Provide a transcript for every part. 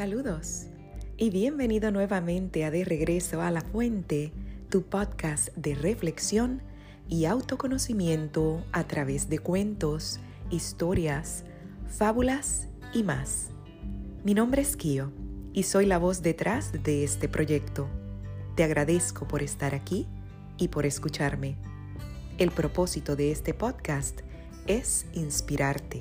Saludos y bienvenido nuevamente a De Regreso a la Fuente, tu podcast de reflexión y autoconocimiento a través de cuentos, historias, fábulas y más. Mi nombre es Kio y soy la voz detrás de este proyecto. Te agradezco por estar aquí y por escucharme. El propósito de este podcast es inspirarte,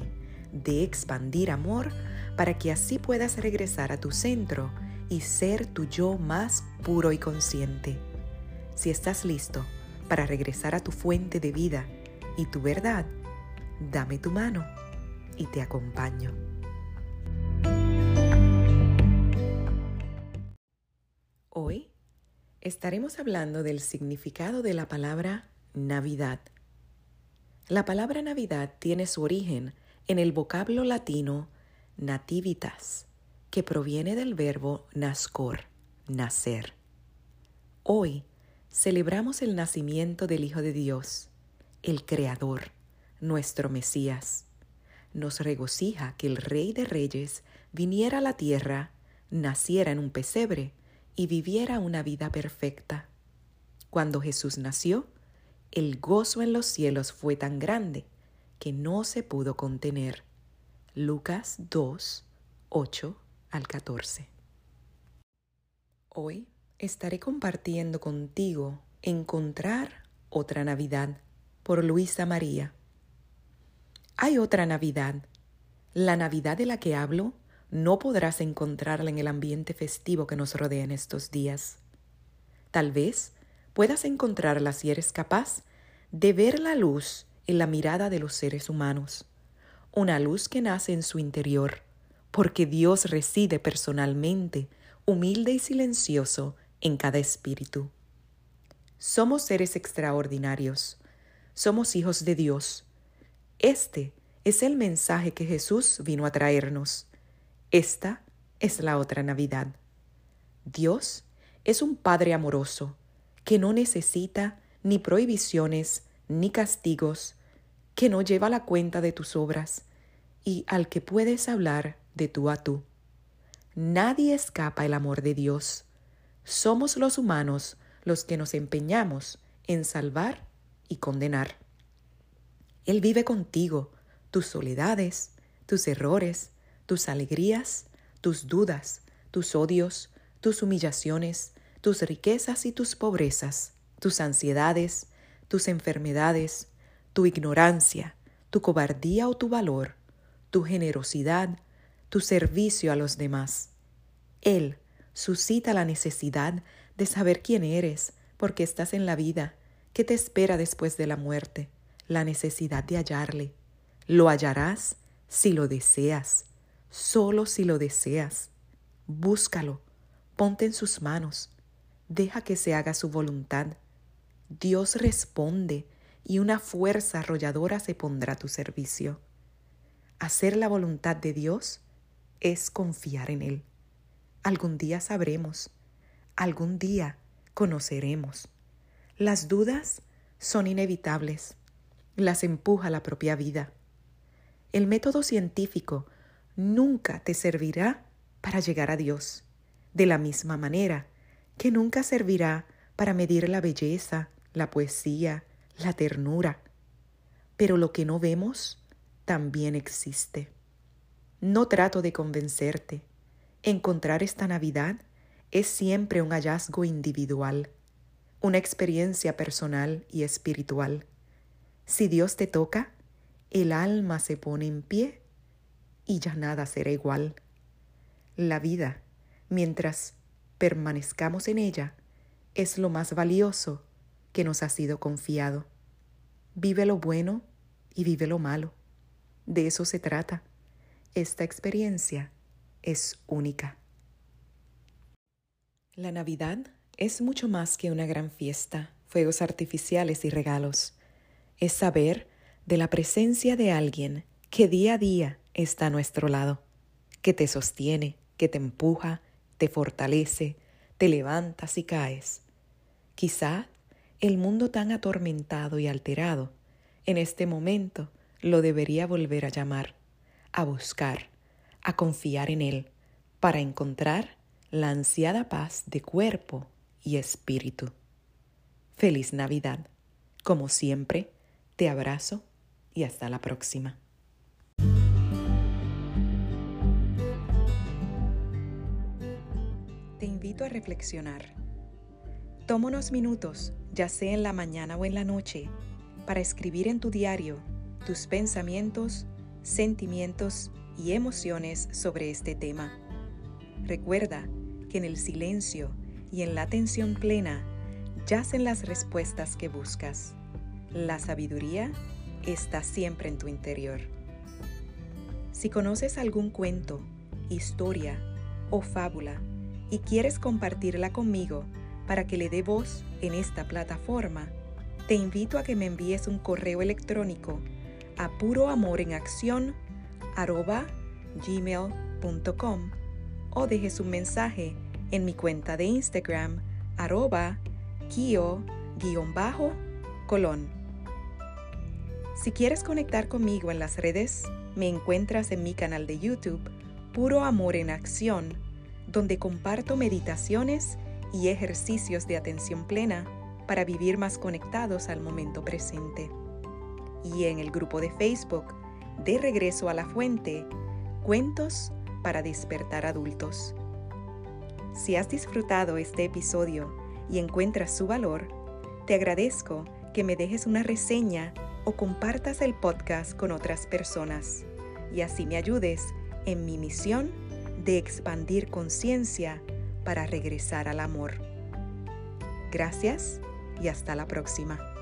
de expandir amor para que así puedas regresar a tu centro y ser tu yo más puro y consciente. Si estás listo para regresar a tu fuente de vida y tu verdad, dame tu mano y te acompaño. Hoy estaremos hablando del significado de la palabra Navidad. La palabra Navidad tiene su origen en el vocablo latino nativitas, que proviene del verbo nascor, nacer. Hoy celebramos el nacimiento del Hijo de Dios, el Creador, nuestro Mesías. Nos regocija que el Rey de Reyes viniera a la tierra, naciera en un pesebre y viviera una vida perfecta. Cuando Jesús nació, el gozo en los cielos fue tan grande que no se pudo contener. Lucas 2, 8 al 14. Hoy estaré compartiendo contigo Encontrar otra Navidad por Luisa María. Hay otra Navidad. La Navidad de la que hablo no podrás encontrarla en el ambiente festivo que nos rodea en estos días. Tal vez puedas encontrarla si eres capaz de ver la luz en la mirada de los seres humanos una luz que nace en su interior, porque Dios reside personalmente, humilde y silencioso en cada espíritu. Somos seres extraordinarios, somos hijos de Dios. Este es el mensaje que Jesús vino a traernos. Esta es la otra Navidad. Dios es un Padre amoroso que no necesita ni prohibiciones ni castigos, que no lleva la cuenta de tus obras y al que puedes hablar de tú a tú. Nadie escapa el amor de Dios. Somos los humanos los que nos empeñamos en salvar y condenar. Él vive contigo, tus soledades, tus errores, tus alegrías, tus dudas, tus odios, tus humillaciones, tus riquezas y tus pobrezas, tus ansiedades, tus enfermedades, tu ignorancia, tu cobardía o tu valor, tu generosidad, tu servicio a los demás. Él suscita la necesidad de saber quién eres, porque estás en la vida, qué te espera después de la muerte, la necesidad de hallarle. Lo hallarás si lo deseas, solo si lo deseas. Búscalo, ponte en sus manos, deja que se haga su voluntad. Dios responde y una fuerza arrolladora se pondrá a tu servicio. Hacer la voluntad de Dios es confiar en Él. Algún día sabremos, algún día conoceremos. Las dudas son inevitables, las empuja la propia vida. El método científico nunca te servirá para llegar a Dios, de la misma manera que nunca servirá para medir la belleza, la poesía, la ternura. Pero lo que no vemos también existe. No trato de convencerte. Encontrar esta Navidad es siempre un hallazgo individual, una experiencia personal y espiritual. Si Dios te toca, el alma se pone en pie y ya nada será igual. La vida, mientras permanezcamos en ella, es lo más valioso que nos ha sido confiado. Vive lo bueno y vive lo malo. De eso se trata. Esta experiencia es única. La Navidad es mucho más que una gran fiesta, fuegos artificiales y regalos. Es saber de la presencia de alguien que día a día está a nuestro lado, que te sostiene, que te empuja, te fortalece, te levantas y caes. Quizá el mundo tan atormentado y alterado, en este momento lo debería volver a llamar, a buscar, a confiar en Él, para encontrar la ansiada paz de cuerpo y espíritu. Feliz Navidad. Como siempre, te abrazo y hasta la próxima. Te invito a reflexionar. Toma unos minutos, ya sea en la mañana o en la noche, para escribir en tu diario tus pensamientos, sentimientos y emociones sobre este tema. Recuerda que en el silencio y en la atención plena yacen las respuestas que buscas. La sabiduría está siempre en tu interior. Si conoces algún cuento, historia o fábula y quieres compartirla conmigo para que le dé voz en esta plataforma, te invito a que me envíes un correo electrónico a puroamorenacción.gmail.com o dejes un mensaje en mi cuenta de Instagram arroba kio-colón. Si quieres conectar conmigo en las redes, me encuentras en mi canal de YouTube Puro Amor en Acción, donde comparto meditaciones y ejercicios de atención plena para vivir más conectados al momento presente. Y en el grupo de Facebook, De Regreso a la Fuente, Cuentos para despertar adultos. Si has disfrutado este episodio y encuentras su valor, te agradezco que me dejes una reseña o compartas el podcast con otras personas y así me ayudes en mi misión de expandir conciencia para regresar al amor. Gracias y hasta la próxima.